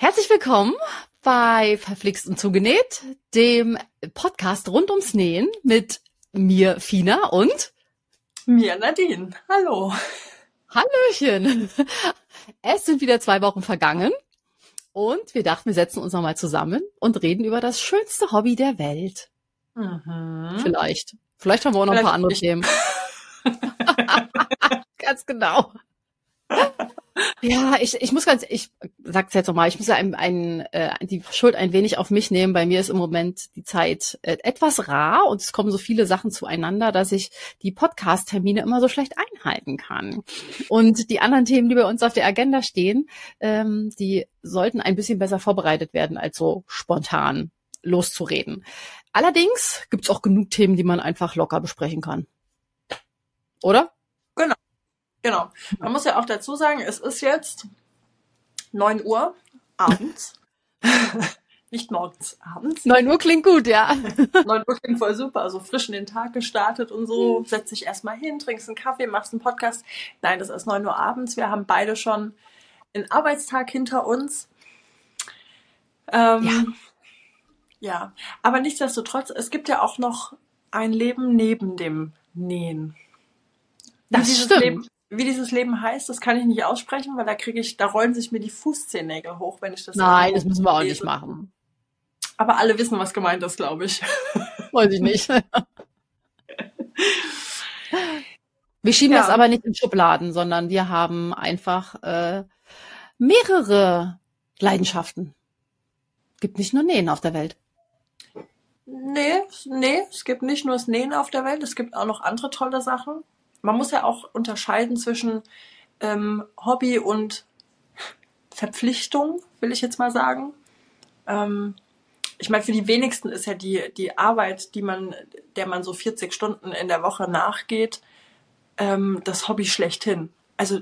Herzlich willkommen bei Verflixt und Zugenäht, dem Podcast rund ums Nähen mit mir, Fina und mir, Nadine. Hallo. Hallöchen. Es sind wieder zwei Wochen vergangen und wir dachten, wir setzen uns nochmal zusammen und reden über das schönste Hobby der Welt. Mhm. Vielleicht. Vielleicht haben wir auch noch Vielleicht ein paar andere nicht. Themen. Ganz genau. Ja, ich, ich muss ganz, ich sag's jetzt nochmal, ich muss ja ein, ein, äh, die Schuld ein wenig auf mich nehmen. Bei mir ist im Moment die Zeit äh, etwas rar und es kommen so viele Sachen zueinander, dass ich die Podcast-Termine immer so schlecht einhalten kann. Und die anderen Themen, die bei uns auf der Agenda stehen, ähm, die sollten ein bisschen besser vorbereitet werden, als so spontan loszureden. Allerdings gibt's auch genug Themen, die man einfach locker besprechen kann. Oder? Genau. Man muss ja auch dazu sagen, es ist jetzt neun Uhr abends. Nicht morgens, abends. Neun Uhr klingt gut, ja. Neun Uhr klingt voll super. Also frisch in den Tag gestartet und so. Setz dich erstmal hin, trinkst einen Kaffee, machst einen Podcast. Nein, das ist neun Uhr abends. Wir haben beide schon einen Arbeitstag hinter uns. Ähm, ja. Ja, aber nichtsdestotrotz, es gibt ja auch noch ein Leben neben dem Nähen. Das stimmt. Leben, wie dieses Leben heißt, das kann ich nicht aussprechen, weil da kriege ich, da rollen sich mir die Fußzehennägel hoch, wenn ich das. Nein, das müssen wir auch lese. nicht machen. Aber alle wissen, was gemeint ist, glaube ich. Weiß ich nicht. wir schieben ja. das aber nicht in Schubladen, sondern wir haben einfach äh, mehrere Leidenschaften. Gibt nicht nur Nähen auf der Welt. Nee, nee, es gibt nicht nur das Nähen auf der Welt, es gibt auch noch andere tolle Sachen man muss ja auch unterscheiden zwischen ähm, Hobby und Verpflichtung, will ich jetzt mal sagen. Ähm, ich meine, für die wenigsten ist ja die, die Arbeit, die man, der man so 40 Stunden in der Woche nachgeht, ähm, das Hobby schlechthin. Also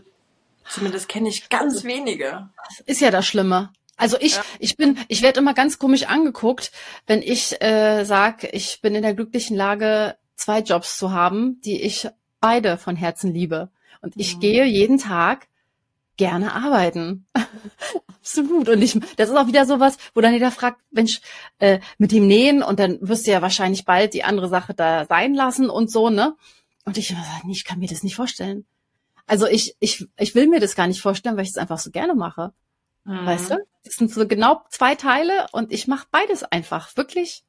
zumindest kenne ich ganz wenige. Das ist ja das Schlimme. Also ich, ja. ich bin, ich werde immer ganz komisch angeguckt, wenn ich äh, sag, ich bin in der glücklichen Lage, zwei Jobs zu haben, die ich beide von Herzen liebe. Und ich mhm. gehe jeden Tag gerne arbeiten. Absolut. Und ich, das ist auch wieder sowas, wo dann jeder fragt, Mensch, äh, mit dem Nähen und dann wirst du ja wahrscheinlich bald die andere Sache da sein lassen und so, ne? Und ich, nee, ich kann mir das nicht vorstellen. Also ich, ich, ich will mir das gar nicht vorstellen, weil ich es einfach so gerne mache. Mhm. Weißt du? Das sind so genau zwei Teile und ich mache beides einfach wirklich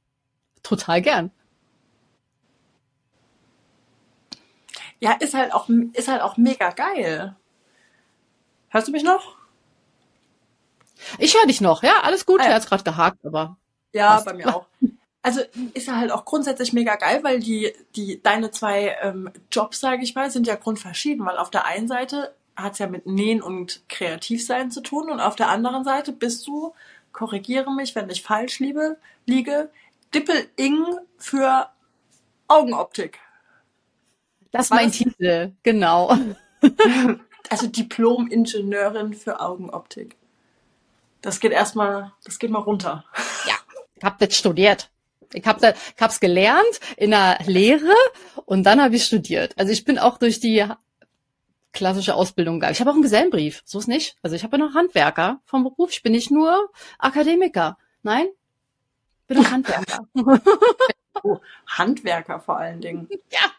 total gern. Ja, ist halt auch, ist halt auch mega geil. Hörst du mich noch? Ich höre dich noch, ja, alles gut. Ah, ja. Er hat gerade gehakt, aber. Ja, passt. bei mir auch. Also ist ja halt auch grundsätzlich mega geil, weil die, die, deine zwei ähm, Jobs, sage ich mal, sind ja grundverschieden. Weil auf der einen Seite hat's ja mit Nähen und Kreativsein zu tun und auf der anderen Seite bist du, korrigiere mich, wenn ich falsch liebe, liege, Dippel-Ing für Augenoptik. Das ist mein das? Titel, genau. Also Diplom-Ingenieurin für Augenoptik. Das geht erstmal, das geht mal runter. Ja, ich habe das studiert. Ich habe hab's gelernt in der Lehre und dann habe ich studiert. Also ich bin auch durch die klassische Ausbildung gegangen. Ich habe auch einen Gesellenbrief, so ist nicht. Also ich habe ja noch Handwerker vom Beruf. Ich bin nicht nur Akademiker. Nein, ich bin auch Handwerker. oh, Handwerker vor allen Dingen. Ja.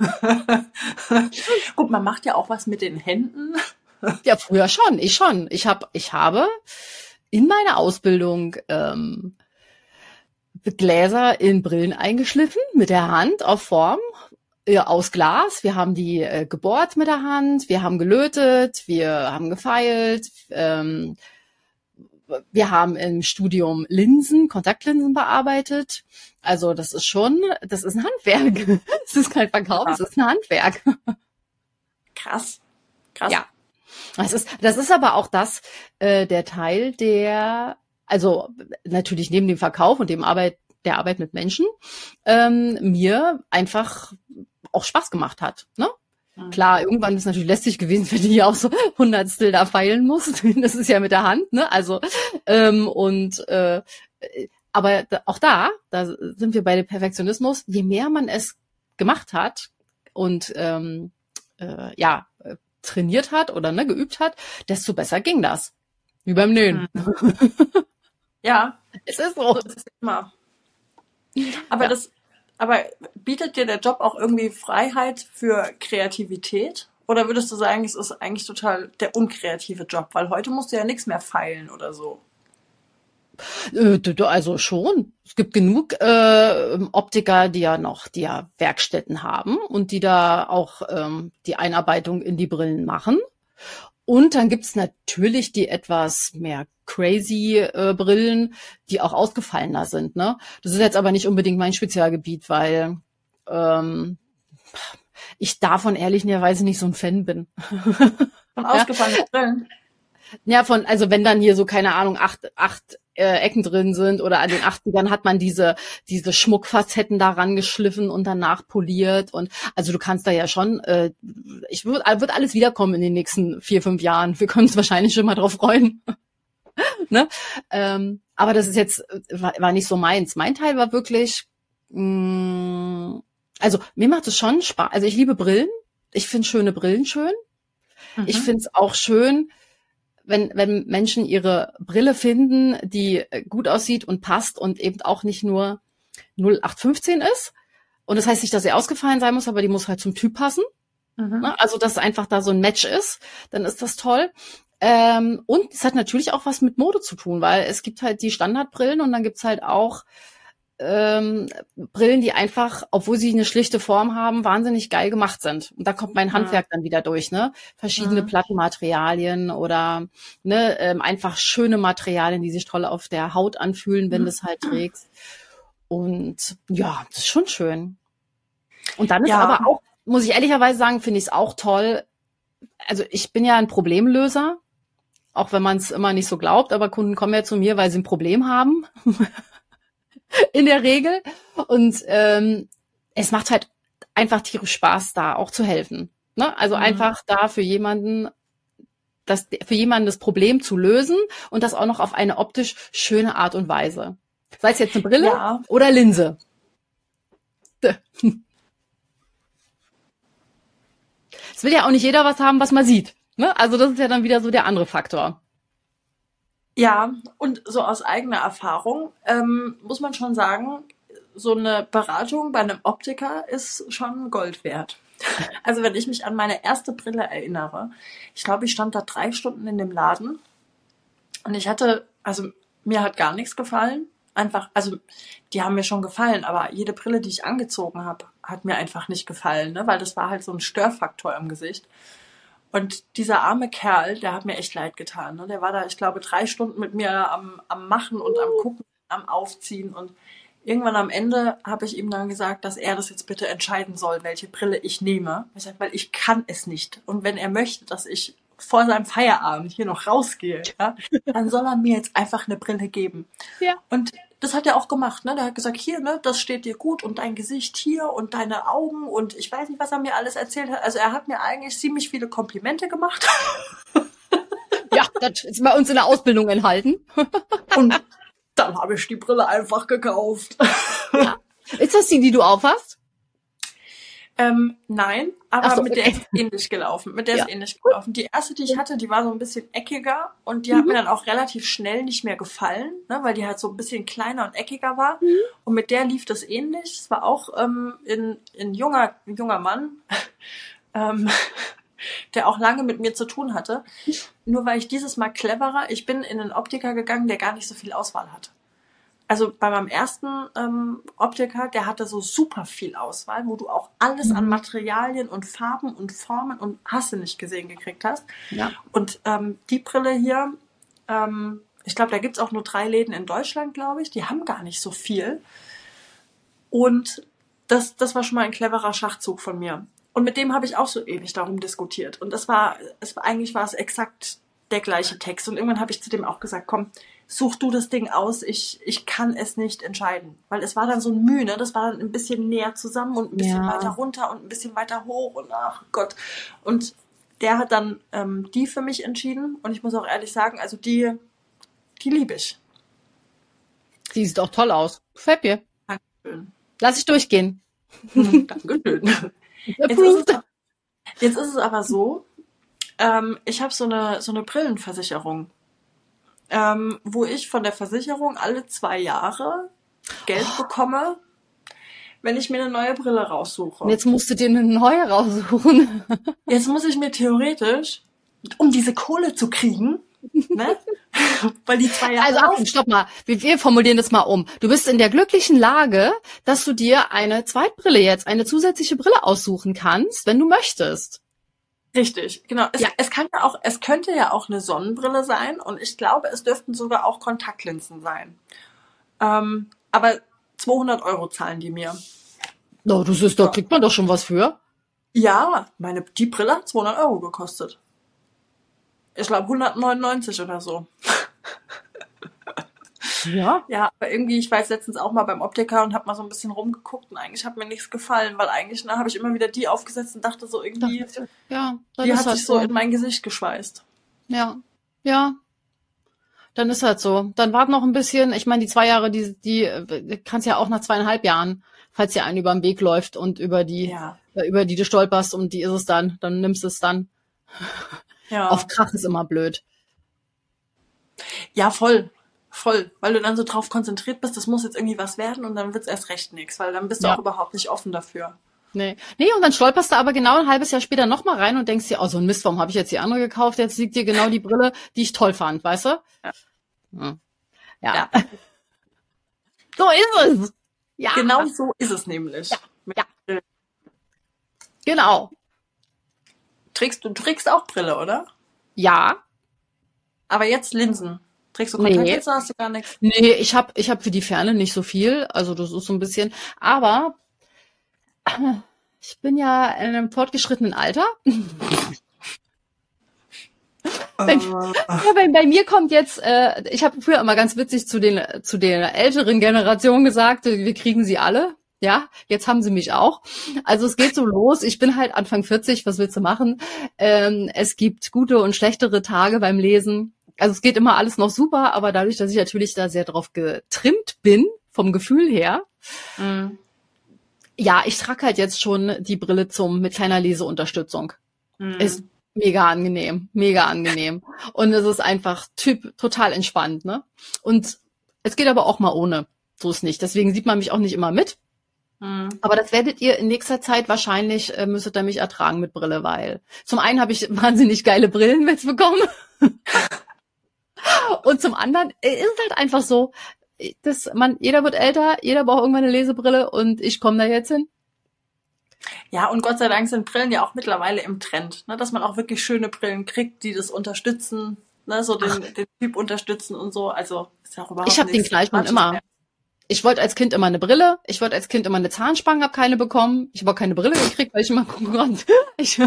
Gut, man macht ja auch was mit den Händen. ja, früher schon. Ich schon. Ich habe, ich habe in meiner Ausbildung ähm, Gläser in Brillen eingeschliffen mit der Hand auf Form äh, aus Glas. Wir haben die äh, gebohrt mit der Hand, wir haben gelötet, wir haben gefeilt, ähm, wir haben im Studium Linsen, Kontaktlinsen bearbeitet. Also das ist schon, das ist ein Handwerk. Es ist kein Verkauf, es ist ein Handwerk. Krass. Krass. Ja. Das ist, das ist aber auch das, äh, der Teil, der, also natürlich neben dem Verkauf und dem Arbeit, der Arbeit mit Menschen, ähm, mir einfach auch Spaß gemacht hat. Ne? Klar, irgendwann ist natürlich lästig gewesen, wenn du hier auch so Hundertstel da feilen musst. Das ist ja mit der Hand, ne? Also ähm, und äh, aber auch da, da sind wir bei dem Perfektionismus. Je mehr man es gemacht hat und ähm, äh, ja trainiert hat oder ne, geübt hat, desto besser ging das. Wie beim Nähen. Ja, Es ist so. so ist immer. Aber das, aber bietet dir der Job auch irgendwie Freiheit für Kreativität? Oder würdest du sagen, es ist eigentlich total der unkreative Job? Weil heute musst du ja nichts mehr feilen oder so. Äh, Also schon. Es gibt genug äh, Optiker, die ja noch, die ja Werkstätten haben und die da auch ähm, die Einarbeitung in die Brillen machen. Und dann gibt's natürlich die etwas mehr crazy äh, Brillen, die auch ausgefallener sind. Ne? Das ist jetzt aber nicht unbedingt mein Spezialgebiet, weil ähm, ich davon ehrlicherweise nicht so ein Fan bin. Von ausgefallenen Brillen. Ja, von, also wenn dann hier so, keine Ahnung, acht, acht äh, Ecken drin sind oder an den 80ern hat man diese, diese Schmuckfacetten daran geschliffen und danach poliert und also du kannst da ja schon, äh, ich würde wird alles wiederkommen in den nächsten vier, fünf Jahren. Wir können uns wahrscheinlich schon mal drauf freuen. ne? ähm, aber das ist jetzt, äh, war, war nicht so meins. Mein Teil war wirklich, mh, also mir macht es schon Spaß. Also ich liebe Brillen. Ich finde schöne Brillen schön. Ich Mhm. finde es auch schön, wenn, wenn Menschen ihre Brille finden, die äh, gut aussieht und passt und eben auch nicht nur 0815 ist. Und das heißt nicht, dass sie ausgefallen sein muss, aber die muss halt zum Typ passen. Mhm. Ne? Also, dass einfach da so ein Match ist, dann ist das toll. Ähm, und es hat natürlich auch was mit Mode zu tun, weil es gibt halt die Standardbrillen und dann gibt's halt auch ähm, Brillen, die einfach, obwohl sie eine schlichte Form haben, wahnsinnig geil gemacht sind. Und da kommt mein Ja. Handwerk dann wieder durch, ne? Verschiedene Mhm. Plattenmaterialien oder ne, ähm, einfach schöne Materialien, die sich toll auf der Haut anfühlen, wenn Mhm. du es halt trägst. Und ja, das ist schon schön. Und dann ist Ja. aber auch, muss ich ehrlicherweise sagen, finde ich es auch toll. Also ich bin ja ein Problemlöser, auch wenn man es immer nicht so glaubt, aber Kunden kommen ja zu mir, weil sie ein Problem haben. In der Regel. Und ähm, es macht halt einfach tierisch Spaß, da auch zu helfen. Ne? Also Mhm. einfach da für jemanden das, für jemanden das Problem zu lösen und das auch noch auf eine optisch schöne Art und Weise. Sei es jetzt eine Brille Ja. oder Linse. Es will ja auch nicht jeder was haben, was man sieht. Ne? Also das ist ja dann wieder so der andere Faktor. Ja, und so aus eigener Erfahrung ähm, muss man schon sagen, so eine Beratung bei einem Optiker ist schon Gold wert. Also wenn ich mich an meine erste Brille erinnere, ich glaube, ich stand da drei Stunden in dem Laden und ich hatte, also mir hat gar nichts gefallen. Einfach, also die haben mir schon gefallen, aber jede Brille, die ich angezogen habe, hat mir einfach nicht gefallen, ne? weil das war halt so ein Störfaktor im Gesicht. Und dieser arme Kerl, der hat mir echt leid getan. Ne? Der war da, ich glaube, drei Stunden mit mir am, am Machen und am Gucken, am Aufziehen. Und irgendwann am Ende habe ich ihm dann gesagt, dass er das jetzt bitte entscheiden soll, welche Brille ich nehme. Ich sag, weil ich kann es nicht. Und wenn er möchte, dass ich vor seinem Feierabend hier noch rausgehe, ja, dann soll er mir jetzt einfach eine Brille geben. Ja. Und das hat er auch gemacht, ne? Der hat gesagt, hier, ne, das steht dir gut und dein Gesicht hier und deine Augen und ich weiß nicht, was er mir alles erzählt hat. Also er hat mir eigentlich ziemlich viele Komplimente gemacht. Ja, das ist bei uns in der Ausbildung enthalten. Und dann habe ich die Brille einfach gekauft. Ist das die, die du aufhast? Ähm, nein, aber so, mit der okay. ist ähnlich gelaufen. Mit der Ja. ist ähnlich gelaufen. Die erste, die ich hatte, die war so ein bisschen eckiger und die hat Mhm. mir dann auch relativ schnell nicht mehr gefallen, ne, weil die halt so ein bisschen kleiner und eckiger war. Mhm. Und mit der lief das ähnlich. Es war auch ähm, in, in junger, ein junger Mann, ähm, der auch lange mit mir zu tun hatte. Nur weil ich dieses Mal cleverer, ich bin in einen Optiker gegangen, der gar nicht so viel Auswahl hatte. Also bei meinem ersten ähm, Optiker, der hatte so super viel Auswahl, wo du auch alles an Mhm. Materialien und Farben und Formen und hast du nicht gesehen gekriegt hast. Ja. Und ähm, die Brille hier, ähm, ich glaube, da gibt's auch nur drei Läden in Deutschland, glaube ich. Die haben gar nicht so viel. Und das, das war schon mal ein cleverer Schachzug von mir. Und mit dem habe ich auch so ewig darum diskutiert. Und das war, es war eigentlich war es exakt der gleiche Text. Und irgendwann habe ich zu dem auch gesagt, komm, such du das Ding aus, ich, ich kann es nicht entscheiden. Weil es war dann so ein Mühe, ne? das war dann ein bisschen näher zusammen und ein bisschen Ja. weiter runter und ein bisschen weiter hoch und ach Gott. Und der hat dann ähm, die für mich entschieden. Und ich muss auch ehrlich sagen, also die, die liebe ich. Die sieht auch toll aus. Gefällt mir. Dankeschön. Lass ich durchgehen. Dankeschön. Jetzt ist, es, jetzt ist es aber so, ähm, ich habe so eine, so eine Brillenversicherung. Ähm, wo ich von der Versicherung alle zwei Jahre Geld oh. bekomme, wenn ich mir eine neue Brille raussuche. Und jetzt musst du dir eine neue raussuchen. Jetzt muss ich mir theoretisch, um diese Kohle zu kriegen, ne? Weil die zwei Jahre. Also Achtung, stopp mal. Wir, wir formulieren das mal um. Du bist in der glücklichen Lage, dass du dir eine Zweitbrille jetzt, eine zusätzliche Brille aussuchen kannst, wenn du möchtest. Richtig, genau. Es, ja. es kann ja auch, es könnte ja auch eine Sonnenbrille sein und ich glaube, es dürften sogar auch Kontaktlinsen sein. Ähm, aber 200 Euro zahlen die mir. No, das ist, da kriegt man doch schon was für. Ja, meine, die Brille hat 200 Euro gekostet. Ich glaube 199 oder so. Ja. Ja, aber irgendwie, ich war jetzt letztens auch mal beim Optiker und habe mal so ein bisschen rumgeguckt und eigentlich hat mir nichts gefallen, weil eigentlich, ne, habe ich immer wieder die aufgesetzt und dachte so irgendwie, ja, die hat halt sich so in mein Gesicht geschweißt. Ja, ja. Dann ist halt so. Dann wart noch ein bisschen. Ich meine, die zwei Jahre, die, die kannst ja auch nach zweieinhalb Jahren, falls dir einen über den Weg läuft und über die, ja. äh, über die du stolperst und die ist es dann, dann nimmst du es dann. Ja. Auf Krach ist immer blöd. Ja, voll. Voll, weil du dann so drauf konzentriert bist, das muss jetzt irgendwie was werden und dann wird's erst recht nichts, weil dann bist du ja. auch überhaupt nicht offen dafür. Nee. Nee, und dann stolperst du aber genau ein halbes Jahr später nochmal rein und denkst dir, oh, so ein Mist, warum habe ich jetzt die andere gekauft? Jetzt liegt dir genau die Brille, die ich toll fand, weißt du? Ja. Hm. Ja. ja. So ist es. Ja. Genau so ist es nämlich. Ja. ja. Genau. Trägst du trägst auch Brille, oder? Ja. Aber jetzt Linsen. Trägst du Kontaktlinsen, nee. hast du gar nichts? Nee, ich habe ich hab für die Ferne nicht so viel. Also das ist so ein bisschen. Aber ich bin ja in einem fortgeschrittenen Alter. bei, uh, ja, bei, bei, mir kommt jetzt, äh, ich habe früher immer ganz witzig zu den zu der älteren Generation gesagt, wir kriegen sie alle. Ja, jetzt haben sie mich auch. Also es geht so los. Ich bin halt Anfang 40, was willst du machen? Ähm, es gibt gute und schlechtere Tage beim Lesen also es geht immer alles noch super, aber dadurch, dass ich natürlich da sehr drauf getrimmt bin, vom Gefühl her, mhm. ja, ich trage halt jetzt schon die Brille zum mit kleiner Leseunterstützung. Mhm. Ist mega angenehm, mega angenehm. Und es ist einfach Typ total entspannt, ne? Und es geht aber auch mal ohne. So ist nicht. Deswegen sieht man mich auch nicht immer mit. Mhm. Aber das werdet ihr in nächster Zeit wahrscheinlich, äh, müsstet ihr mich ertragen mit Brille, weil zum einen habe ich wahnsinnig geile Brillen mitbekommen. Und zum anderen ist es halt einfach so, dass man, jeder wird älter, jeder braucht irgendwann eine Lesebrille und ich komme da jetzt hin. Ja, und Gott sei Dank sind Brillen ja auch mittlerweile im Trend, ne, dass man auch wirklich schöne Brillen kriegt, die das unterstützen, ne, so den, den Typ unterstützen und so. Also ist ja auch überhaupt Ich habe den Fleischmann immer. Mehr. Ich wollte als Kind immer eine Brille, ich wollte als Kind immer eine Zahnspange, habe keine bekommen. Ich habe auch keine Brille gekriegt, weil ich immer gucken konnte. Ich,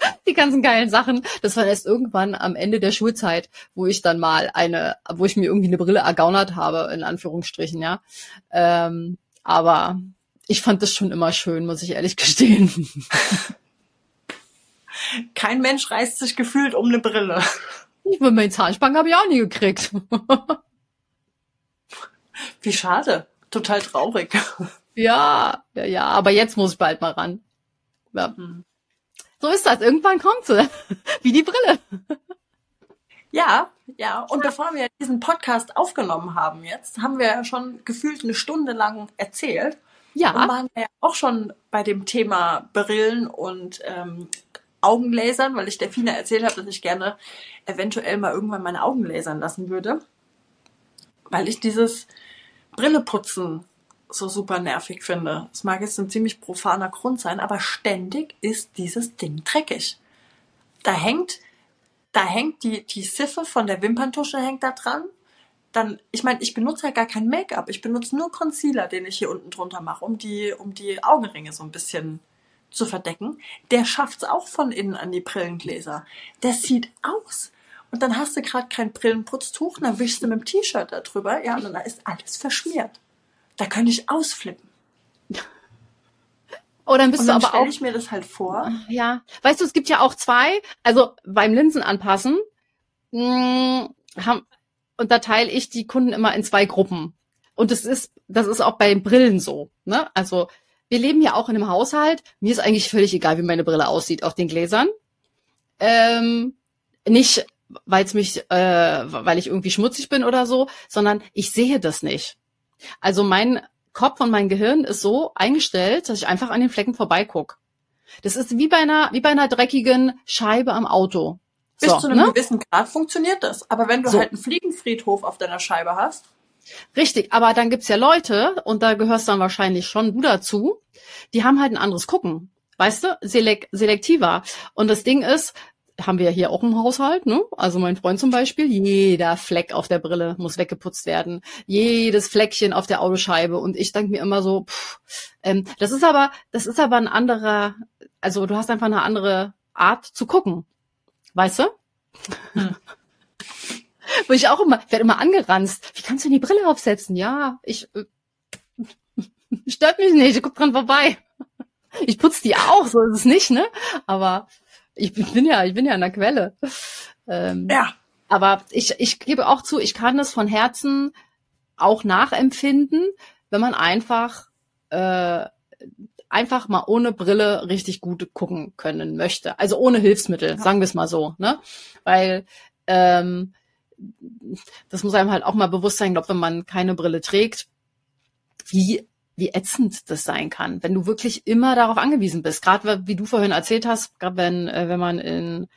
die ganzen geilen Sachen. Das war erst irgendwann am Ende der Schulzeit, wo ich dann mal eine, wo ich mir irgendwie eine Brille ergaunert habe, in Anführungsstrichen, ja. Ähm, aber ich fand das schon immer schön, muss ich ehrlich gestehen. Kein Mensch reißt sich gefühlt um eine Brille. Ich meine, meine Zahnspange habe ich auch nie gekriegt. Wie schade. Total traurig. Ja, ja, ja, aber jetzt muss ich bald mal ran. Ja. Hm. So ist das. Irgendwann kommt sie. Wie die Brille. Ja, ja. Und bevor wir diesen Podcast aufgenommen haben jetzt, haben wir ja schon gefühlt eine Stunde lang erzählt. Ja. Und waren ja auch schon bei dem Thema Brillen und ähm, Augenlasern, weil ich der Fina erzählt habe, dass ich gerne eventuell mal irgendwann meine Augen lasern lassen würde. Weil ich dieses Brilleputzen so super nervig finde. Es mag jetzt ein ziemlich profaner Grund sein, aber ständig ist dieses Ding dreckig. Da hängt, da hängt die, die Siffe von der Wimperntusche hängt da dran. Dann, ich meine, ich benutze ja gar kein Make-up. Ich benutze nur Concealer, den ich hier unten drunter mache, um die, um die Augenringe so ein bisschen zu verdecken. Der schafft's auch von innen an die Brillengläser. Der sieht aus. Und dann hast du gerade kein Brillenputztuch, dann wischst du mit dem T-Shirt da drüber, ja, und dann ist alles verschmiert. Da könnte ich ausflippen. Oh, dann bist und dann du aber auch. ich mir das halt vor. Ja. Weißt du, es gibt ja auch zwei, also beim Linsen anpassen, mh, hm, haben, unterteile ich die Kunden immer in zwei Gruppen. Und das ist, das ist auch bei Brillen so, ne? Also, wir leben ja auch in einem Haushalt. Mir ist eigentlich völlig egal, wie meine Brille aussieht auf den Gläsern. Ähm, nicht weil es mich, äh, weil ich irgendwie schmutzig bin oder so, sondern ich sehe das nicht. Also mein Kopf und mein Gehirn ist so eingestellt, dass ich einfach an den Flecken vorbeiguck. Das ist wie bei einer, wie bei einer dreckigen Scheibe am Auto. Bis so, zu einem ne? gewissen Grad funktioniert das. Aber wenn du so. halt einen Fliegenfriedhof auf deiner Scheibe hast. Richtig, aber dann gibt's ja Leute, und da gehörst dann wahrscheinlich schon du dazu, die haben halt ein anderes Gucken. Weißt du? Selek selektiver. Und das Ding ist, haben wir ja hier auch im Haushalt, ne? Also mein Freund zum Beispiel, jeder Fleck auf der Brille muss weggeputzt werden, jedes Fleckchen auf der Autoscheibe. Und ich denke mir immer so, pff, ähm, das ist aber, das ist aber ein anderer, also du hast einfach eine andere Art zu gucken, weißt du? Hm. Wo ich auch immer, werde immer angeranzt. Wie kannst du die Brille aufsetzen? Ja, ich äh, stört mich nicht, ich guck dran vorbei. Ich putze die auch, so ist es nicht, ne? Aber ich bin ja, ich bin ja an der Quelle. Ähm, ja. Aber ich, ich gebe auch zu, ich kann das von Herzen auch nachempfinden, wenn man einfach äh, einfach mal ohne Brille richtig gut gucken können möchte. Also ohne Hilfsmittel, ja. sagen wir es mal so, ne? Weil ähm, das muss einem halt auch mal bewusst sein, glaube wenn man keine Brille trägt, wie wie ätzend das sein kann, wenn du wirklich immer darauf angewiesen bist. Gerade wie du vorhin erzählt hast, gerade wenn, äh, wenn man in,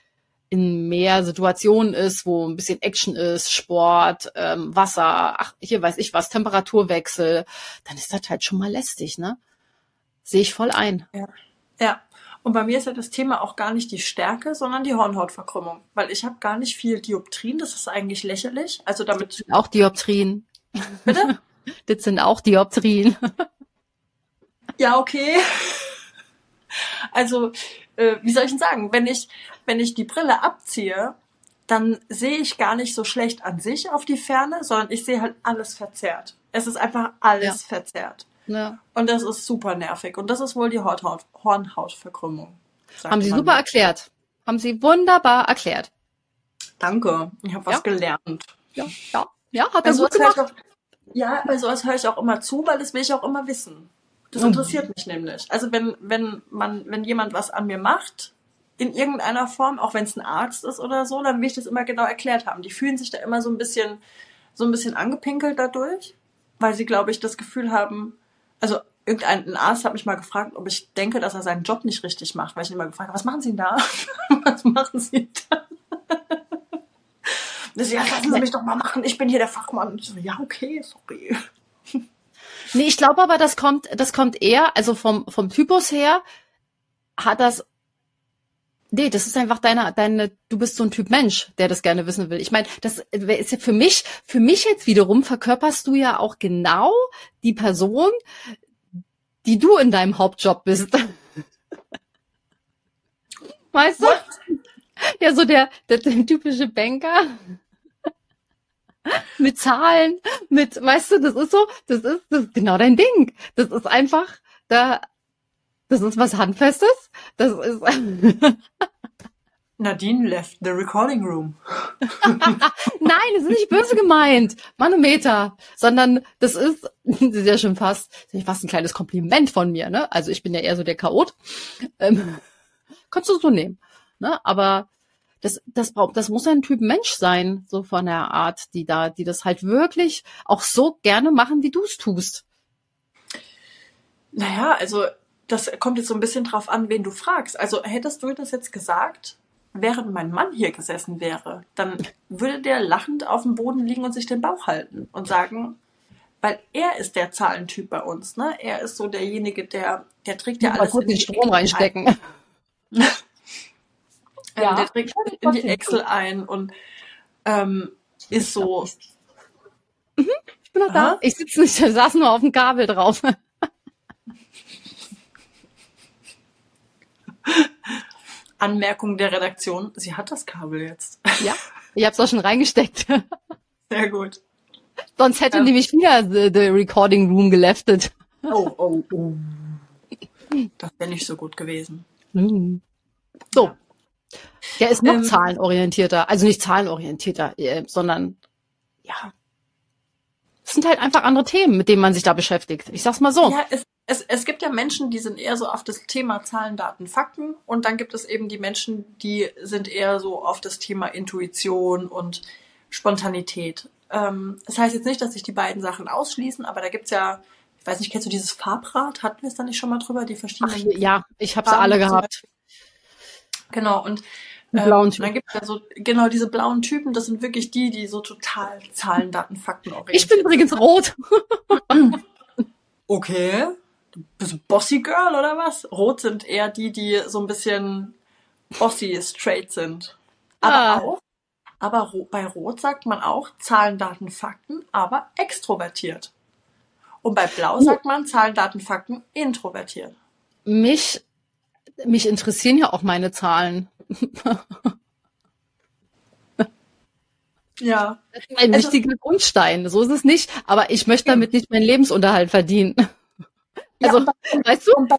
in mehr Situationen ist, wo ein bisschen Action ist, Sport, ähm, Wasser, ach, hier weiß ich was, Temperaturwechsel, dann ist das halt schon mal lästig, ne? Sehe ich voll ein. Ja. ja. Und bei mir ist ja das Thema auch gar nicht die Stärke, sondern die Hornhautverkrümmung. Weil ich habe gar nicht viel Dioptrien, das ist eigentlich lächerlich. Also damit. Auch Dioptrien. Bitte? Das sind auch Dioptrien. Ja, okay. Also, äh, wie soll ich denn sagen? Wenn ich, wenn ich die Brille abziehe, dann sehe ich gar nicht so schlecht an sich auf die Ferne, sondern ich sehe halt alles verzerrt. Es ist einfach alles ja. verzerrt. Ja. Und das ist super nervig. Und das ist wohl die Hornhaut, Hornhautverkrümmung. Haben Sie super mir. erklärt. Haben Sie wunderbar erklärt. Danke. Ich habe was ja. gelernt. Ja, ja. Ja, hat er also gut gemacht. Auch, ja, bei sowas höre ich auch immer zu, weil das will ich auch immer wissen. Das interessiert mich nämlich. Also wenn, wenn man, wenn jemand was an mir macht, in irgendeiner Form, auch wenn es ein Arzt ist oder so, dann will ich das immer genau erklärt haben. Die fühlen sich da immer so ein bisschen, so ein bisschen angepinkelt dadurch, weil sie, glaube ich, das Gefühl haben, also irgendein Arzt hat mich mal gefragt, ob ich denke, dass er seinen Job nicht richtig macht, weil ich ihn immer gefragt habe, was machen Sie denn da? was machen Sie da? Das, ja, lassen Sie mich doch mal machen, ich bin hier der Fachmann. So, ja, okay, sorry. Nee, ich glaube aber, das kommt, das kommt eher, also vom, vom Typus her hat das Nee, das ist einfach deine, deine, du bist so ein Typ Mensch, der das gerne wissen will. Ich meine, das ist ja für mich, für mich jetzt wiederum verkörperst du ja auch genau die Person, die du in deinem Hauptjob bist. Weißt du? What? Ja, so der, der, der typische Banker. Mit Zahlen, mit, weißt du, das ist so, das ist, das ist genau dein Ding. Das ist einfach, da, das ist was Handfestes. Das ist. Nadine left the recording room. Nein, das ist nicht böse gemeint, Manometer, sondern das ist, das ist ja schon fast, fast ein kleines Kompliment von mir, ne? Also ich bin ja eher so der Chaot. Ähm, kannst du so nehmen, ne? Aber das, das braucht, das muss ein Typ Mensch sein, so von der Art, die da, die das halt wirklich auch so gerne machen, wie du es tust. Naja, also das kommt jetzt so ein bisschen drauf an, wen du fragst. Also hättest du das jetzt gesagt, während mein Mann hier gesessen wäre, dann würde der lachend auf dem Boden liegen und sich den Bauch halten und sagen, weil er ist der Zahlentyp bei uns, ne? Er ist so derjenige, der, der trägt ja alles. Mal in den Strom reinstecken. Ähm, ja, der trägt in die Excel ein und ähm, ist so. Mhm, ich bin noch da. Ich sitze nicht, ich saß nur auf dem Kabel drauf. Anmerkung der Redaktion, sie hat das Kabel jetzt. Ja, ich habe es auch schon reingesteckt. Sehr gut. Sonst hätte ähm, nämlich wieder the, the Recording Room geleftet. Oh, oh, oh. Das wäre nicht so gut gewesen. Mhm. So. Der ist noch ähm, zahlenorientierter, also nicht zahlenorientierter, äh, sondern ja, es sind halt einfach andere Themen, mit denen man sich da beschäftigt. Ich sag's mal so. Ja, es, es, es gibt ja Menschen, die sind eher so auf das Thema Zahlen, Daten, Fakten und dann gibt es eben die Menschen, die sind eher so auf das Thema Intuition und Spontanität. Ähm, das heißt jetzt nicht, dass sich die beiden Sachen ausschließen, aber da gibt's ja, ich weiß nicht, kennst du dieses Farbrad? Hatten wir es da nicht schon mal drüber? Die verschiedenen. Ach, ja, ich habe sie alle gehabt. Genau, und ähm, blauen Typen. dann gibt es ja so, genau, diese blauen Typen, das sind wirklich die, die so total Zahlen, Daten, Fakten orientiert Ich bin übrigens rot. okay. Du bist Bossy Girl oder was? Rot sind eher die, die so ein bisschen bossy, straight sind. Aber ah. auch, aber bei Rot sagt man auch Zahlen, Daten, Fakten, aber extrovertiert. Und bei Blau sagt man Zahlen, Daten, Fakten, introvertiert. Mich, mich interessieren ja auch meine Zahlen. ja. Das ist ein also, wichtiger Grundstein. So ist es nicht. Aber ich möchte damit nicht meinen Lebensunterhalt verdienen. Also, ja, bei, weißt du? Und bei,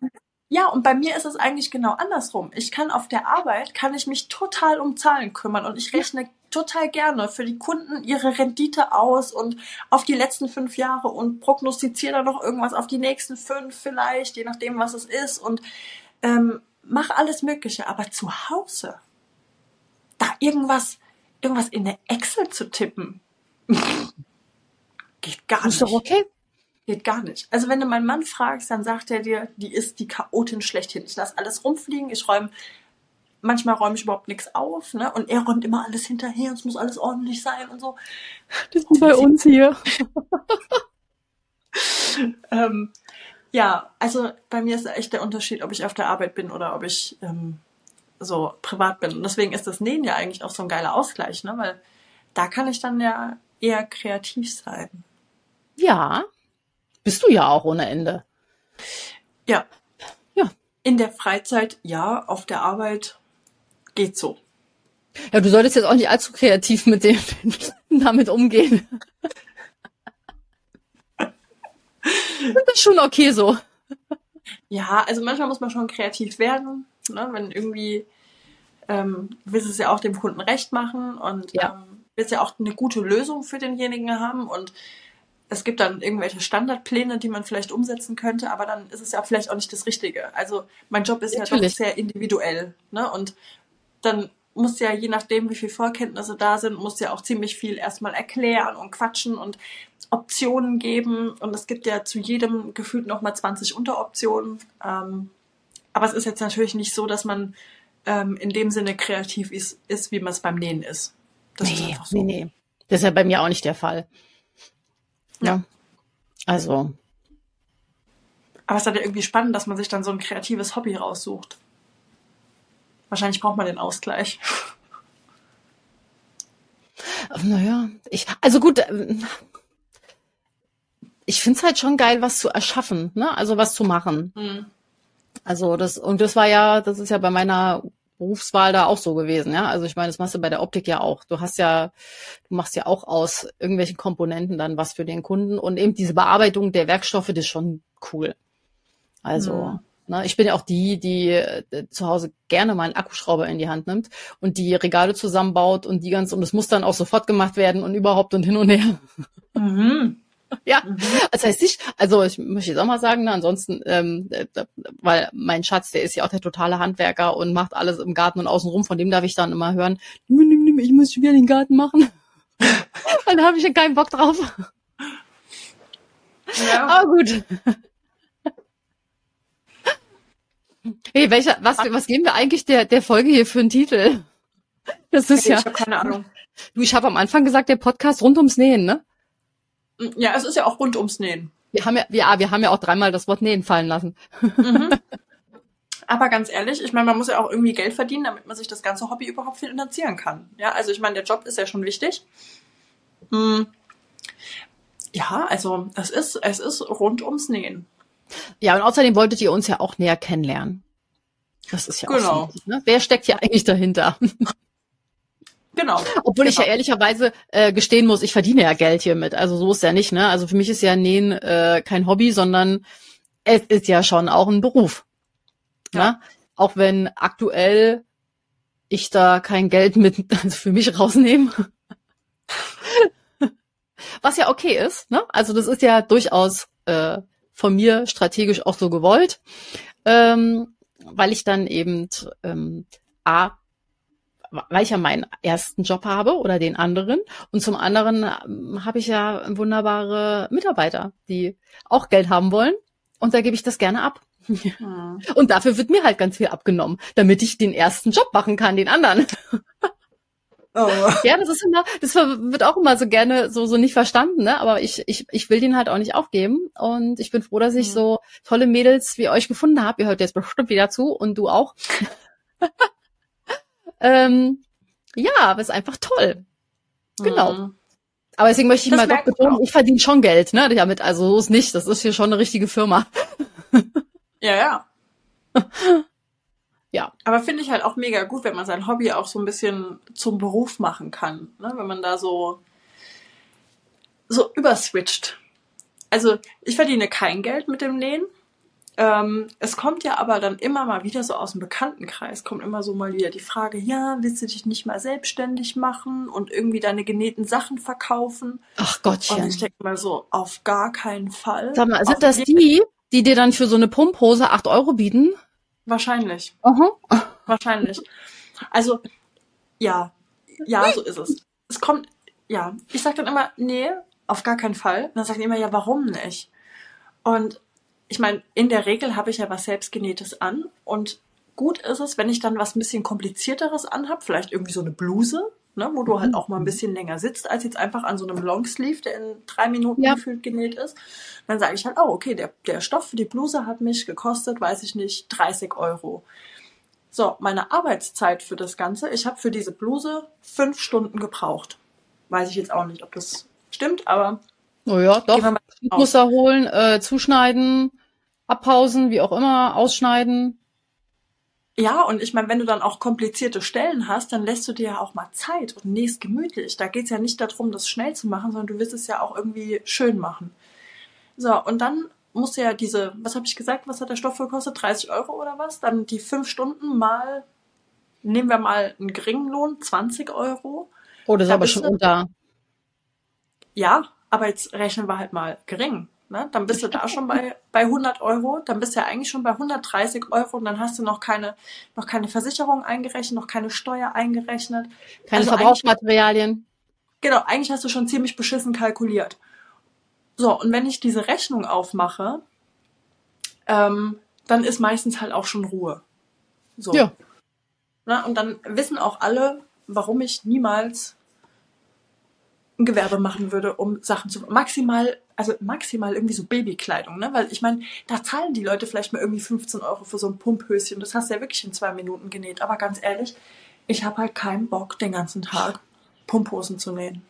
ja, und bei mir ist es eigentlich genau andersrum. Ich kann auf der Arbeit, kann ich mich total um Zahlen kümmern und ich rechne total gerne für die Kunden ihre Rendite aus und auf die letzten fünf Jahre und prognostiziere dann noch irgendwas auf die nächsten fünf vielleicht, je nachdem, was es ist und ähm, mach alles Mögliche. Aber zu Hause, da irgendwas, irgendwas in der Excel zu tippen, geht gar nicht. Ist doch okay. Geht gar nicht. Also wenn du meinen Mann fragst, dann sagt er dir, die ist die Chaotin schlechthin. Ich lasse alles rumfliegen, ich räume, manchmal räume ich überhaupt nichts auf, ne? Und er räumt immer alles hinterher und es muss alles ordentlich sein und so. Das ist bei uns hier. ähm, ja, also bei mir ist echt der Unterschied, ob ich auf der Arbeit bin oder ob ich ähm, so privat bin. Und deswegen ist das Nähen ja eigentlich auch so ein geiler Ausgleich, ne? Weil da kann ich dann ja eher kreativ sein. Ja, bist du ja auch ohne Ende. Ja. Ja. In der Freizeit ja, auf der Arbeit geht so. Ja, du solltest jetzt auch nicht allzu kreativ mit dem damit umgehen. Das ist schon okay so. Ja, also manchmal muss man schon kreativ werden, ne? wenn irgendwie ähm, willst es ja auch dem Kunden recht machen und ja. ähm, willst ja auch eine gute Lösung für denjenigen haben und es gibt dann irgendwelche Standardpläne, die man vielleicht umsetzen könnte, aber dann ist es ja vielleicht auch nicht das Richtige. Also mein Job ist Natürlich. ja doch sehr individuell, ne? Und dann muss ja, je nachdem, wie viel Vorkenntnisse da sind, muss ja auch ziemlich viel erstmal erklären und quatschen und Optionen geben. Und es gibt ja zu jedem gefühlt nochmal 20 Unteroptionen. Ähm, aber es ist jetzt natürlich nicht so, dass man ähm, in dem Sinne kreativ ist, ist wie man es beim Nähen ist. Das nee, ist einfach so. Nee, nee. Das ist ja bei mir auch nicht der Fall. Ja. Also. Aber es ist halt irgendwie spannend, dass man sich dann so ein kreatives Hobby raussucht. Wahrscheinlich braucht man den Ausgleich. Naja, ich, also gut, ähm, ich find's halt schon geil, was zu erschaffen, ne? Also was zu machen. Mhm. Also das, und das war ja, das ist ja bei meiner Berufswahl da auch so gewesen, ja. Also ich meine, das machst du bei der Optik ja auch. Du hast ja, du machst ja auch aus irgendwelchen Komponenten dann was für den Kunden und eben diese Bearbeitung der Werkstoffe, das ist schon cool. Also, mhm. Ne, ich bin ja auch die, die äh, zu Hause gerne mal einen Akkuschrauber in die Hand nimmt und die Regale zusammenbaut und die ganz, und das muss dann auch sofort gemacht werden und überhaupt und hin und her. Mhm. Ja, mhm. das heißt nicht, also ich möchte jetzt auch mal sagen, ne, ansonsten, ähm, äh, weil mein Schatz, der ist ja auch der totale Handwerker und macht alles im Garten und außenrum, von dem darf ich dann immer hören, nimm, nimm, nimm, ich muss schon wieder den Garten machen. dann habe ich ja keinen Bock drauf. Ja. Aber gut. Hey, welcher, was, was geben wir eigentlich der, der Folge hier für einen Titel? Das ist hey, ja. Ich habe keine Ahnung. Du, ich habe am Anfang gesagt, der Podcast rund ums Nähen, ne? Ja, es ist ja auch rund ums Nähen. Wir haben ja, ja, wir haben ja auch dreimal das Wort Nähen fallen lassen. Mhm. Aber ganz ehrlich, ich meine, man muss ja auch irgendwie Geld verdienen, damit man sich das ganze Hobby überhaupt finanzieren kann. Ja, also ich meine, der Job ist ja schon wichtig. Hm. Ja, also es ist, es ist rund ums Nähen. Ja, und außerdem wolltet ihr uns ja auch näher kennenlernen. Das ist ja genau. auch so, ne? Wer steckt hier eigentlich dahinter? Genau. Obwohl genau. ich ja ehrlicherweise äh, gestehen muss, ich verdiene ja Geld hiermit. Also so ist ja nicht, ne? Also für mich ist ja Nähen äh, kein Hobby, sondern es ist ja schon auch ein Beruf. Ja. Ne? Auch wenn aktuell ich da kein Geld mit also für mich rausnehme. Was ja okay ist, ne? Also das ist ja durchaus äh, von mir strategisch auch so gewollt, ähm, weil ich dann eben ähm, A, weil ich ja meinen ersten Job habe oder den anderen und zum anderen ähm, habe ich ja wunderbare Mitarbeiter, die auch Geld haben wollen und da gebe ich das gerne ab. Hm. Und dafür wird mir halt ganz viel abgenommen, damit ich den ersten Job machen kann, den anderen. Oh. Ja, das ist immer, das wird auch immer so gerne so, so nicht verstanden, ne? Aber ich, ich, ich will den halt auch nicht aufgeben. Und ich bin froh, dass ich mhm. so tolle Mädels wie euch gefunden habe. Ihr hört jetzt bestimmt wieder zu und du auch. ähm, ja, aber ist einfach toll. Genau. Mhm. Aber deswegen möchte ich das mal doch betonen, ich verdiene schon Geld, ne? Damit, also so ist nicht. Das ist hier schon eine richtige Firma. ja, ja. Ja. Aber finde ich halt auch mega gut, wenn man sein Hobby auch so ein bisschen zum Beruf machen kann. Ne? Wenn man da so, so überswitcht. Also ich verdiene kein Geld mit dem Nähen. Ähm, es kommt ja aber dann immer mal wieder so aus dem Bekanntenkreis, kommt immer so mal wieder die Frage, ja, willst du dich nicht mal selbstständig machen und irgendwie deine genähten Sachen verkaufen? Ach Gottchen. Und ich denke mal so, auf gar keinen Fall. Sag mal, sind auf das die, die dir dann für so eine Pumphose acht Euro bieten? Wahrscheinlich. Uh Wahrscheinlich. Also, ja, ja, so ist es. Es kommt, ja, ich sag dann immer, nee, auf gar keinen Fall. Und dann sagen die immer, ja, warum nicht? Und ich meine, in der Regel habe ich ja was selbstgenähtes an und gut ist es, wenn ich dann was ein bisschen komplizierteres anhab, vielleicht irgendwie so eine Bluse, ne, wo du halt mhm. auch mal ein bisschen länger sitzt, als jetzt einfach an so einem Longsleeve, der in drei Minuten ja. gefühlt genäht ist. Dann sage ich halt, oh, okay, der, der Stoff für die Bluse hat mich gekostet, weiß ich nicht, 30 Euro. So, meine Arbeitszeit für das Ganze, ich habe für diese Bluse fünf Stunden gebraucht. Weiß ich jetzt auch nicht, ob das stimmt, aber. Oh ja, doch. Muster holen, äh, zuschneiden, abpausen, wie auch immer, ausschneiden. Ja, und ich meine, wenn du dann auch komplizierte Stellen hast, dann lässt du dir ja auch mal Zeit und nächst gemütlich. Da geht's ja nicht darum, das schnell zu machen, sondern du willst es ja auch irgendwie schön machen. So, und dann musst du ja diese, was habe ich gesagt, was hat der Stoff gekostet? 30 Euro oder was? Dann die fünf Stunden mal, nehmen wir mal einen geringen Lohn, 20 Euro. Oh, das ist aber schon unter. Ja, aber jetzt rechnen wir halt mal gering. Ne? Dann bist du da schon bei, bei 100 Euro, dann bist du ja eigentlich schon bei 130 Euro und dann hast du noch keine, noch keine Versicherung eingerechnet, noch keine Steuer eingerechnet. Keine also Verbrauchsmaterialien. Genau, eigentlich hast du schon ziemlich beschissen kalkuliert. So, und wenn ich diese Rechnung aufmache, ähm, dann ist meistens halt auch schon Ruhe. So. Ja. Na, und dann wissen auch alle, warum ich niemals ein Gewerbe machen würde, um Sachen zu maximal also maximal irgendwie so Babykleidung, ne? Weil ich meine, da zahlen die Leute vielleicht mal irgendwie 15 Euro für so ein Pumphöschen. Das hast du ja wirklich in zwei Minuten genäht. Aber ganz ehrlich, ich habe halt keinen Bock, den ganzen Tag Pumphosen zu nähen.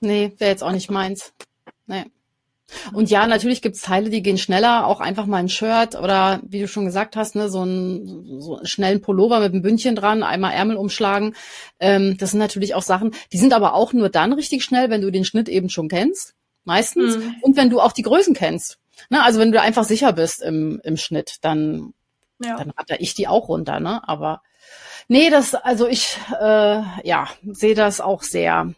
Nee, wäre jetzt auch nicht meins. Nee. Und ja, natürlich gibt's Teile, die gehen schneller, auch einfach mal ein Shirt oder wie du schon gesagt hast, ne, so einen, so einen schnellen Pullover mit einem Bündchen dran, einmal Ärmel umschlagen. Ähm, das sind natürlich auch Sachen, die sind aber auch nur dann richtig schnell, wenn du den Schnitt eben schon kennst meistens. Mhm. Und wenn du auch die Größen kennst. Ne? Also wenn du einfach sicher bist im, im Schnitt, dann, ja. dann ratter ich die auch runter. Ne? Aber nee, das, also ich äh, ja, sehe das auch sehr.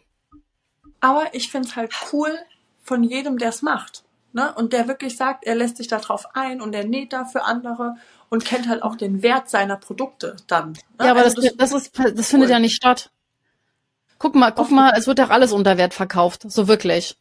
Aber ich find's halt cool von jedem, der es macht. Ne? Und der wirklich sagt, er lässt sich darauf ein und er näht da für andere und kennt halt auch den Wert seiner Produkte dann. Ne? Ja, aber also das, das, ist, das cool. findet ja nicht statt. Guck mal, guck mal, es wird doch alles unter Wert verkauft. So wirklich.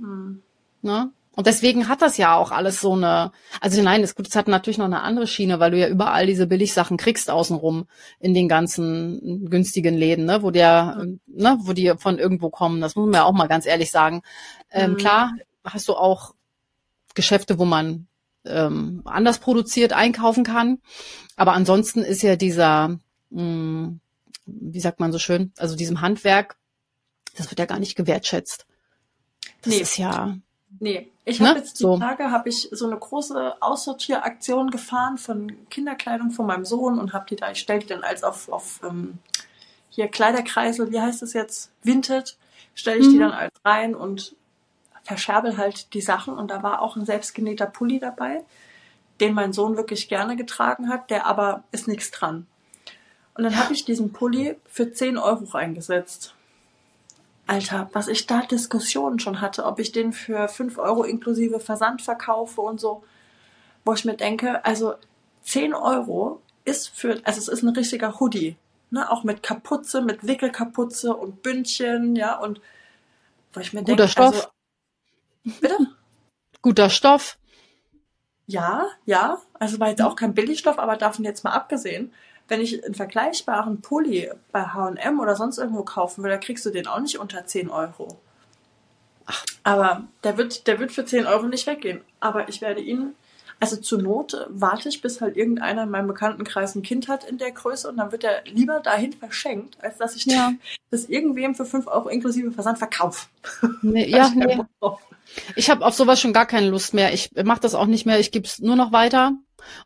Mhm. Ne? Und deswegen hat das ja auch alles so eine, also nein, das, das hat natürlich noch eine andere Schiene, weil du ja überall diese Billigsachen kriegst außenrum in den ganzen günstigen Läden, ne, wo der, mhm. ne, wo die von irgendwo kommen. Das muss man ja auch mal ganz ehrlich sagen. Ähm, mhm. Klar hast du auch Geschäfte, wo man ähm, anders produziert einkaufen kann, aber ansonsten ist ja dieser, mh, hm, wie sagt man so schön, also diesem Handwerk, das wird ja gar nicht gewertschätzt. Das nee. ist ja. Nee, ich habe ne? jetzt die so. Tage habe ich so eine große Aussortieraktion gefahren von Kinderkleidung von meinem Sohn und habe die da, ich stelle die dann als auf, auf ähm, hier Kleiderkreisel, wie heißt das jetzt, Vinted, stelle ich mhm. die dann als rein und verscherbel halt die Sachen und da war auch ein selbstgenähter Pulli dabei, den mein Sohn wirklich gerne getragen hat, der aber ist nichts dran. Und dann habe ich diesen Pulli für 10 Euro reingesetzt. Alter, was ich da Diskussionen schon hatte, ob ich den für 5 Euro inklusive Versand verkaufe und so, wo ich mir denke, also 10 Euro ist für, also es ist ein richtiger Hoodie, ne, auch mit Kapuze, mit Wickelkapuze und Bündchen, ja, und wo ich mir Guter denke, Stoff. also, bitte? Guter Stoff. Ja, ja, also war jetzt auch kein Billigstoff, aber davon jetzt mal abgesehen, wenn ich einen vergleichbaren Pulli bei H&M oder sonst irgendwo kaufen will, da kriegst du den auch nicht unter 10 Euro. Aber der wird, der wird für 10 Euro nicht weggehen. Aber ich werde ihn, also zur Not warte ich, bis halt irgendeiner in meinem Bekanntenkreis ein Kind hat in der Größe und dann wird er lieber dahin verschenkt, als dass ich Ja. das irgendwem für 5 Euro inklusive Versand verkaufe. Nee, ja, nee. Ich habe auf sowas schon gar keine Lust mehr. Ich mache das auch nicht mehr. Ich gebe es nur noch weiter.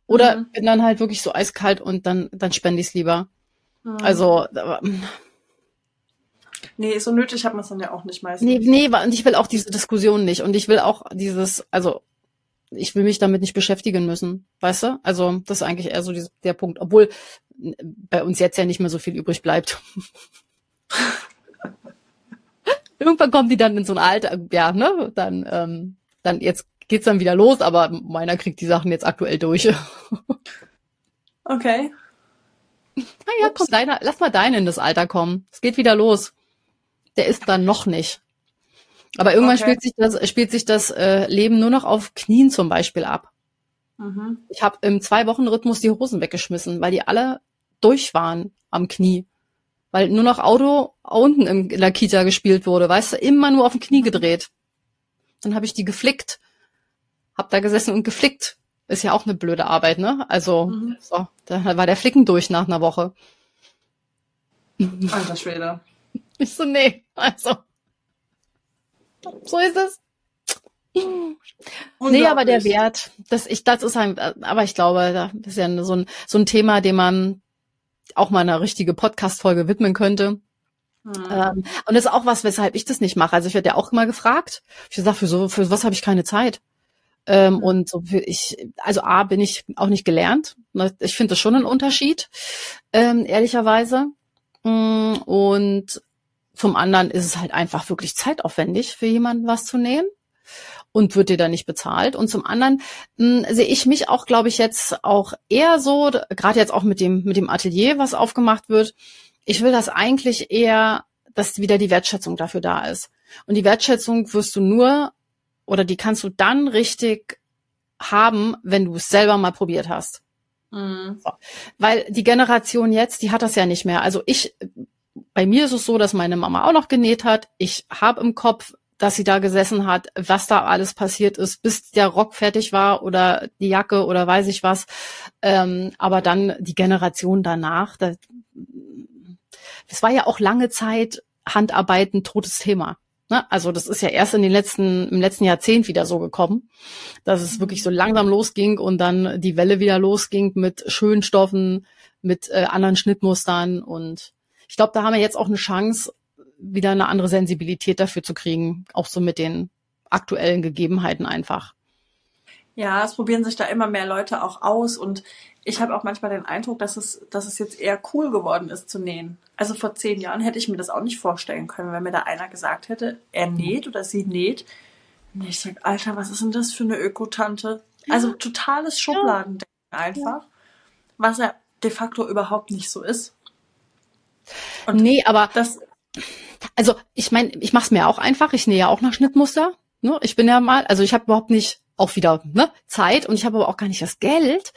Oder Mhm. bin dann halt wirklich so eiskalt und dann, dann spende ich es lieber. Mhm. Also, aber- Nee, so nötig hat man es dann ja auch nicht meistens. nee, nee, und ich will auch diese Diskussion nicht. Und ich will auch dieses, also, ich will mich damit nicht beschäftigen müssen. Weißt du? Also, das ist eigentlich eher so dieses, der Punkt. Obwohl bei uns jetzt ja nicht mehr so viel übrig bleibt. Irgendwann kommen die dann in so ein Alter, ja, ne? Dann, ähm, dann jetzt geht's dann wieder los, aber meiner kriegt die Sachen jetzt aktuell durch. Okay. Naja, komm, deiner, lass mal deinen in das Alter kommen. Es geht wieder los. Der ist dann noch nicht. Aber irgendwann Okay. spielt sich das, spielt sich das äh, Leben nur noch auf Knien zum Beispiel ab. Mhm. Ich habe im Zwei-Wochen-Rhythmus die Hosen weggeschmissen, weil die alle durch waren am Knie. Weil nur noch Auto unten im, in der Kita gespielt wurde, weißt du, immer nur auf dem Knie gedreht. Dann habe ich die geflickt. Hab da gesessen und geflickt. Ist ja auch eine blöde Arbeit, ne? Also, Mhm. so, da war der Flicken durch nach einer Woche. Alter Schwede. Ich so, nee, also. So ist es. Nee, aber der. Wert, das, ich, das ist ein, aber ich glaube, das ist ja so ein, so ein Thema, dem man auch mal eine richtige Podcast-Folge widmen könnte. Mhm. Ähm, und das ist auch was, weshalb ich das nicht mache. Also ich werde ja auch immer gefragt. Ich sage, für so, für was habe ich keine Zeit? Ähm, und so für ich, also A, bin ich auch nicht gelernt. Ne, Ich finde das schon einen Unterschied, ähm, ehrlicherweise. Mm, Und zum anderen ist es halt einfach wirklich zeitaufwendig für jemanden was zu nähen und wird dir dann nicht bezahlt. Und zum anderen mh, sehe ich mich auch, glaube ich, jetzt auch eher so, gerade jetzt auch mit dem, mit dem Atelier, was aufgemacht wird. Ich will das eigentlich eher, dass wieder die Wertschätzung dafür da ist. Und die Wertschätzung wirst du nur oder die kannst du dann richtig haben, wenn du es selber mal probiert hast. Mhm. Weil die Generation jetzt, die hat das ja nicht mehr. Also ich, bei mir ist es so, dass meine Mama auch noch genäht hat. Ich habe im Kopf, dass sie da gesessen hat, was da alles passiert ist, bis der Rock fertig war oder die Jacke oder weiß ich was. Ähm, aber dann die Generation danach, da, es war ja auch lange Zeit Handarbeit ein totes Thema. Ne? Also das ist ja erst in den letzten, im letzten Jahrzehnt wieder so gekommen, dass es wirklich so langsam losging und dann die Welle wieder losging mit schönen Stoffen, mit äh, anderen Schnittmustern und ich glaube, da haben wir jetzt auch eine Chance, wieder eine andere Sensibilität dafür zu kriegen, auch so mit den aktuellen Gegebenheiten einfach. Ja, es probieren sich da immer mehr Leute auch aus und ich habe auch manchmal den Eindruck, dass es, dass es jetzt eher cool geworden ist zu nähen. Also vor zehn Jahren hätte ich mir das auch nicht vorstellen können, wenn mir da einer gesagt hätte, er näht oder sie näht. Und ich sag, Alter, was ist denn das für eine Ökotante? Also totales Schubladendenken einfach, was ja de facto überhaupt nicht so ist. Und nee, aber das, also ich meine, ich mache es mir auch einfach. Ich nähe ja auch nach Schnittmuster. Ne? Ich bin ja mal, also ich habe überhaupt nicht auch wieder ne, Zeit und ich habe aber auch gar nicht das Geld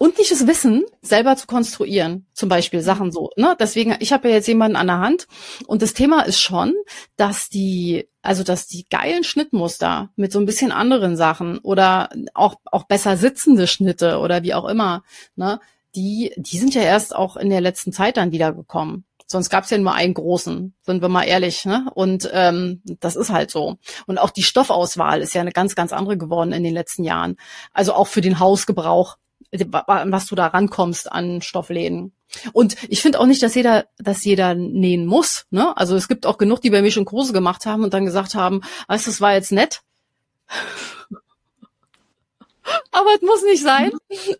und nicht das Wissen, selber zu konstruieren. Zum Beispiel Sachen so. Ne? Deswegen, ich habe ja jetzt jemanden an der Hand und das Thema ist schon, dass die, also dass die geilen Schnittmuster mit so ein bisschen anderen Sachen oder auch auch besser sitzende Schnitte oder wie auch immer, ne, die, die sind ja erst auch in der letzten Zeit dann wiedergekommen. Sonst gab es ja nur einen großen, sind wir mal ehrlich. Ne? Und ähm, das ist halt so. Und auch die Stoffauswahl ist ja eine ganz, ganz andere geworden in den letzten Jahren. Also auch für den Hausgebrauch, was du da rankommst an Stoffläden. Und ich finde auch nicht, dass jeder, dass jeder nähen muss. Ne? Also es gibt auch genug, die bei mir schon Kurse gemacht haben und dann gesagt haben, weißt du, das war jetzt nett. Aber es muss nicht sein.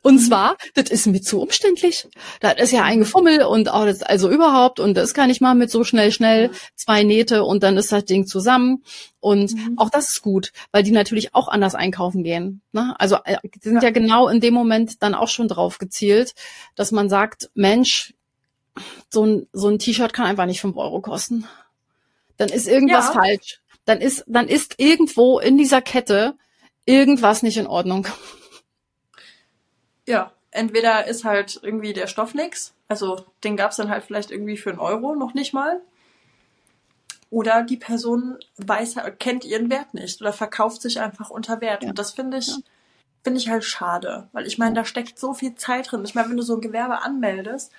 Und zwar, das ist mir zu umständlich. Das ist ja ein Gefummel und auch das, also überhaupt, und das kann ich mal mit so schnell, schnell zwei Nähte und dann ist das Ding zusammen. Und mhm. auch das ist gut, weil die natürlich auch anders einkaufen gehen. Ne? Also äh, sind ja. ja genau in dem Moment dann auch schon drauf gezielt, dass man sagt, Mensch, so ein, so ein T-Shirt kann einfach nicht fünf Euro kosten. Dann ist irgendwas ja. falsch. Dann ist, dann ist irgendwo in dieser Kette irgendwas nicht in Ordnung. Ja, entweder ist halt irgendwie der Stoff nix, also den gab's dann halt vielleicht irgendwie für einen Euro, noch nicht mal. Oder die Person weiß, kennt ihren Wert nicht oder verkauft sich einfach unter Wert. Ja. Und das finde ich, ja. finde ich halt schade. Weil ich meine, da steckt so viel Zeit drin. Ich meine, wenn du so ein Gewerbe anmeldest,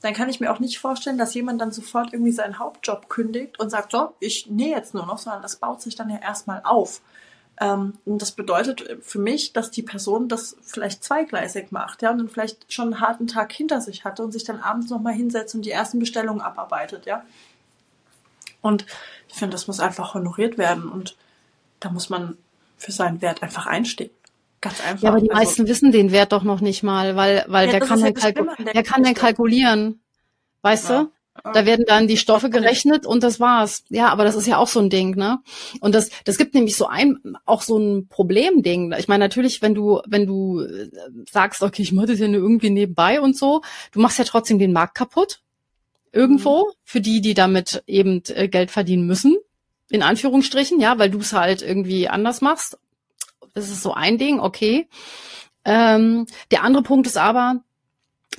dann kann ich mir auch nicht vorstellen, dass jemand dann sofort irgendwie seinen Hauptjob kündigt und sagt, so, ich nähe jetzt nur noch, sondern das baut sich dann ja erstmal auf. Ähm, und das bedeutet für mich, dass die Person das vielleicht zweigleisig macht, ja, und dann vielleicht schon einen harten Tag hinter sich hatte und sich dann abends nochmal hinsetzt und die ersten Bestellungen abarbeitet, ja. Und ich finde, das muss einfach honoriert werden und da muss man für seinen Wert einfach einstehen. Ganz einfach. Ja, aber die also, meisten wissen den Wert doch noch nicht mal, weil, weil ja, wer, kann denn, kalku wer kann denn kalkulieren? Weißt ja. du? Da werden dann die Stoffe gerechnet und das war's. Ja, aber das ist ja auch so ein Ding, ne? Und das, das gibt nämlich so ein, auch so ein Problemding. Ich meine, natürlich, wenn du, wenn du äh, sagst, okay, ich mache das ja nur irgendwie nebenbei und so, du machst ja trotzdem den Markt kaputt. Irgendwo. Mhm. Für die, die damit eben äh, Geld verdienen müssen. In Anführungsstrichen, ja, weil du es halt irgendwie anders machst. Das ist so ein Ding, okay. Ähm, der andere Punkt ist aber,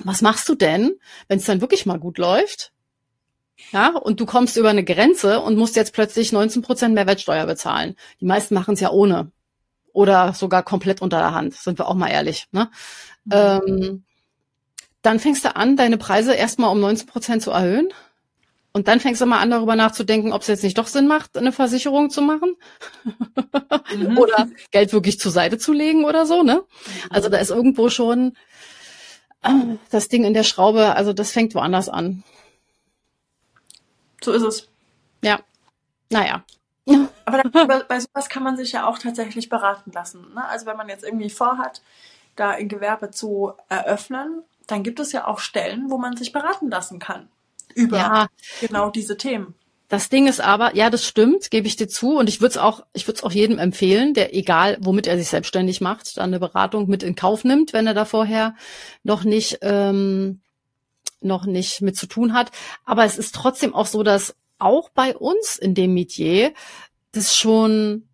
was machst du denn, wenn es dann wirklich mal gut läuft? Ja, und du kommst über eine Grenze und musst jetzt plötzlich 19 Prozent Mehrwertsteuer bezahlen. Die meisten machen es ja ohne. Oder sogar komplett unter der Hand, sind wir auch mal ehrlich. Ne? Mhm. Ähm, dann fängst du an, deine Preise erstmal um 19 Prozent zu erhöhen. Und dann fängst du mal an, darüber nachzudenken, ob es jetzt nicht doch Sinn macht, eine Versicherung zu machen. Mhm. oder Geld wirklich zur Seite zu legen oder so, ne? Also da ist irgendwo schon äh, das Ding in der Schraube, also das fängt woanders an. So ist es. Ja. Naja. Aber da, bei sowas kann man sich ja auch tatsächlich beraten lassen. Ne? Also wenn man jetzt irgendwie vorhat, da ein Gewerbe zu eröffnen, dann gibt es ja auch Stellen, wo man sich beraten lassen kann über ja. genau diese Themen. Das Ding ist aber, ja, das stimmt, gebe ich dir zu. Und ich würde es auch, ich würde es auch jedem empfehlen, der egal, womit er sich selbstständig macht, dann eine Beratung mit in Kauf nimmt, wenn er da vorher noch nicht ähm, noch nicht mit zu tun hat. Aber es ist trotzdem auch so, dass auch bei uns in dem Metier das schon,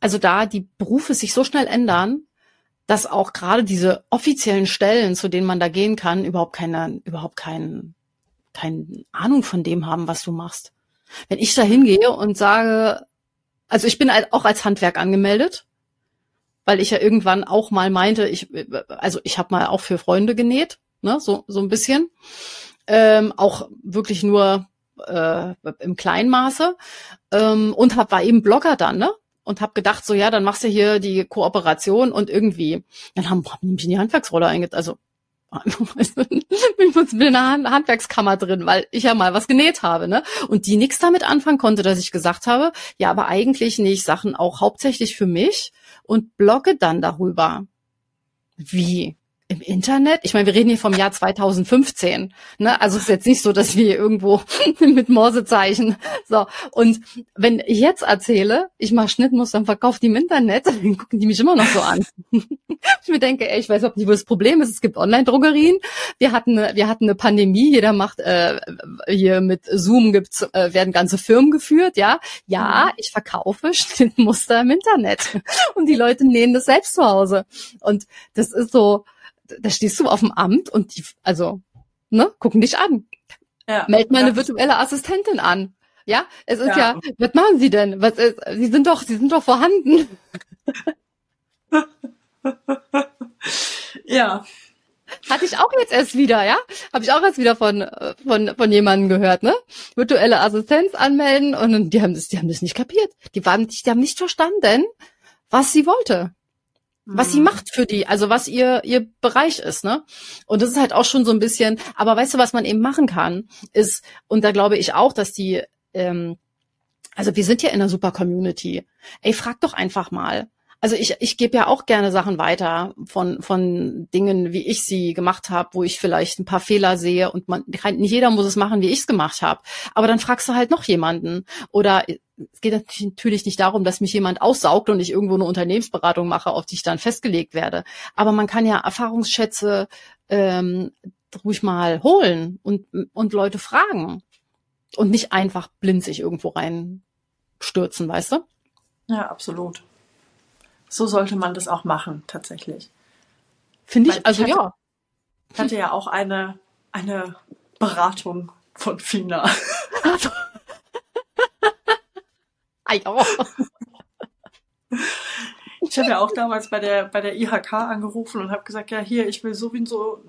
also da die Berufe sich so schnell ändern, dass auch gerade diese offiziellen Stellen, zu denen man da gehen kann, überhaupt keine, überhaupt keinen, keine Ahnung von dem haben, was du machst. Wenn ich da hingehe und sage, also ich bin auch als Handwerk angemeldet, weil ich ja irgendwann auch mal meinte, ich, also ich habe mal auch für Freunde genäht ne, so, so ein bisschen. Ähm, auch wirklich nur äh, im kleinen Maße. Ähm, und hab, war eben Blogger dann, ne? Und hab gedacht, so ja, dann machst du hier die Kooperation und irgendwie, dann haben, haben die mich in die Handwerksrolle eingetragen. Also bin ich in einer Handwerkskammer drin, weil ich ja mal was genäht habe, ne? Und die nichts damit anfangen konnte, dass ich gesagt habe, ja, aber eigentlich nähe ich Sachen auch hauptsächlich für mich und blogge dann darüber. Wie? Im Internet? Ich meine, wir reden hier vom Jahr 2015. Ne? Also es ist jetzt nicht so, dass wir irgendwo mit Morsezeichen. So. Und wenn ich jetzt erzähle, ich mache Schnittmuster und verkaufe die im Internet, dann gucken die mich immer noch so an. ich mir denke, ey, ich weiß überhaupt nicht, wo das Problem ist. Es gibt Online-Drogerien. Wir hatten, wir hatten eine Pandemie. Jeder macht äh, hier mit Zoom gibt's, äh, werden ganze Firmen geführt. Ja, ja, mhm. ich verkaufe Schnittmuster im Internet und die Leute nähen das selbst zu Hause. Und das ist so da stehst du auf dem Amt und die, also, ne, gucken dich an. Ja, Meld mal eine virtuelle Assistentin an. Ja, es ist ja. ja, was machen Sie denn? Was ist, Sie sind doch, Sie sind doch vorhanden. ja. Hatte ich auch jetzt erst wieder, ja? Habe ich auch erst wieder von von von jemandem gehört, ne? Virtuelle Assistenz anmelden und die haben das, die haben das nicht kapiert. Die waren, die haben nicht verstanden, was sie wollte was sie mhm. macht für die, also was ihr ihr Bereich ist, ne? Und das ist halt auch schon so ein bisschen, aber weißt du, was man eben machen kann, ist und da glaube ich auch, dass die ähm, also wir sind ja in einer super Community. Ey, frag doch einfach mal. Also ich, ich gebe ja auch gerne Sachen weiter von, von Dingen, wie ich sie gemacht habe, wo ich vielleicht ein paar Fehler sehe und man nicht jeder muss es machen, wie ich es gemacht habe. Aber dann fragst du halt noch jemanden. Oder es geht natürlich nicht darum, dass mich jemand aussaugt und ich irgendwo eine Unternehmensberatung mache, auf die ich dann festgelegt werde. Aber man kann ja Erfahrungsschätze ähm, ruhig mal holen und, und Leute fragen und nicht einfach blind sich irgendwo reinstürzen, weißt du? Ja, absolut. So sollte man das auch machen, tatsächlich. Finde ich, also ich hatte, ja. Ich hatte ja auch eine, eine Beratung von Fina. ah, ja. Ich habe ja auch damals bei der, bei der IHK angerufen und habe gesagt, ja hier, ich will sowieso,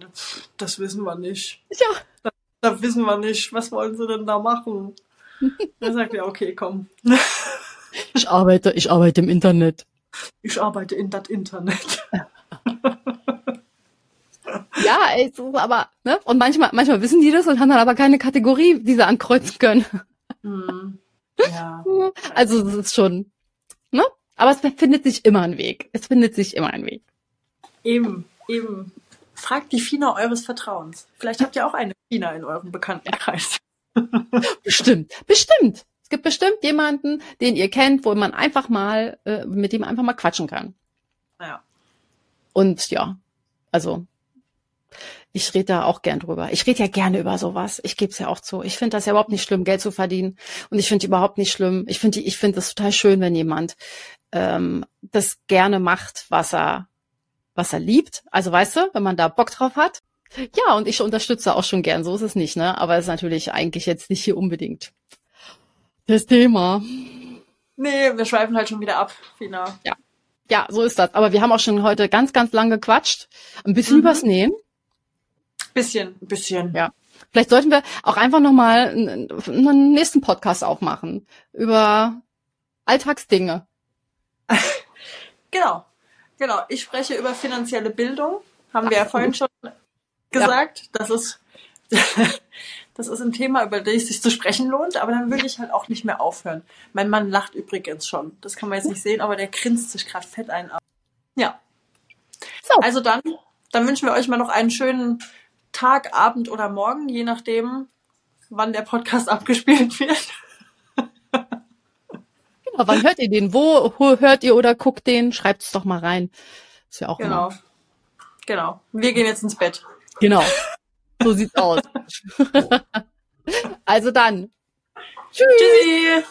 das wissen wir nicht. Ja. Da, da wissen wir nicht, was wollen sie denn da machen? Dann sagt er, okay, komm. Ich arbeite, ich arbeite im Internet. Ich arbeite in das Internet. ja, ey, so, aber, ne? Und manchmal, manchmal wissen die das und haben dann aber keine Kategorie, die sie ankreuzen können. Hm. Ja. Also, das ist schon, ne? Aber es findet sich immer ein Weg. Es findet sich immer ein Weg. Eben, eben. Fragt die Fina eures Vertrauens. Vielleicht habt ihr auch eine Fina in eurem Bekanntenkreis. Bestimmt, bestimmt. Es gibt bestimmt jemanden, den ihr kennt, wo man einfach mal, äh, mit dem einfach mal quatschen kann. Ja. Und ja, also ich rede da auch gern drüber. Ich rede ja gerne über sowas. Ich gebe es ja auch zu. Ich finde das ja überhaupt nicht schlimm, Geld zu verdienen. Und ich finde überhaupt nicht schlimm. Ich finde ich finde das total schön, wenn jemand ähm, das gerne macht, was er was er liebt. Also weißt du, wenn man da Bock drauf hat. Ja, und ich unterstütze auch schon gern. So ist es nicht, ne? Aber es ist natürlich eigentlich jetzt nicht hier unbedingt das Thema. Nee, wir schweifen halt schon wieder ab, Fina. Ja. Ja, so ist das. Aber wir haben auch schon heute ganz, ganz lang gequatscht. Ein bisschen mhm. übers Nähen. Bisschen, bisschen. Ja. Vielleicht sollten wir auch einfach nochmal einen, einen nächsten Podcast aufmachen. Über Alltagsdinge. genau. Genau. Ich spreche über finanzielle Bildung. Haben Ach, wir ja vorhin schon gesagt. Ja. Das ist das ist ein Thema, über das sich zu sprechen lohnt, aber dann würde ich halt auch nicht mehr aufhören. Mein Mann lacht übrigens schon. Das kann man jetzt nicht sehen, aber der grinst sich gerade fett ein. Ja. So. Also dann, dann wünschen wir euch mal noch einen schönen Tag, Abend oder Morgen, je nachdem, wann der Podcast abgespielt wird. genau, wann hört ihr den? Wo hört ihr oder guckt den? Schreibt es doch mal rein. Ist ja auch Genau. Immer. Genau. Wir gehen jetzt ins Bett. Genau. So sieht's aus. also dann. Tschüss. Tschüssi.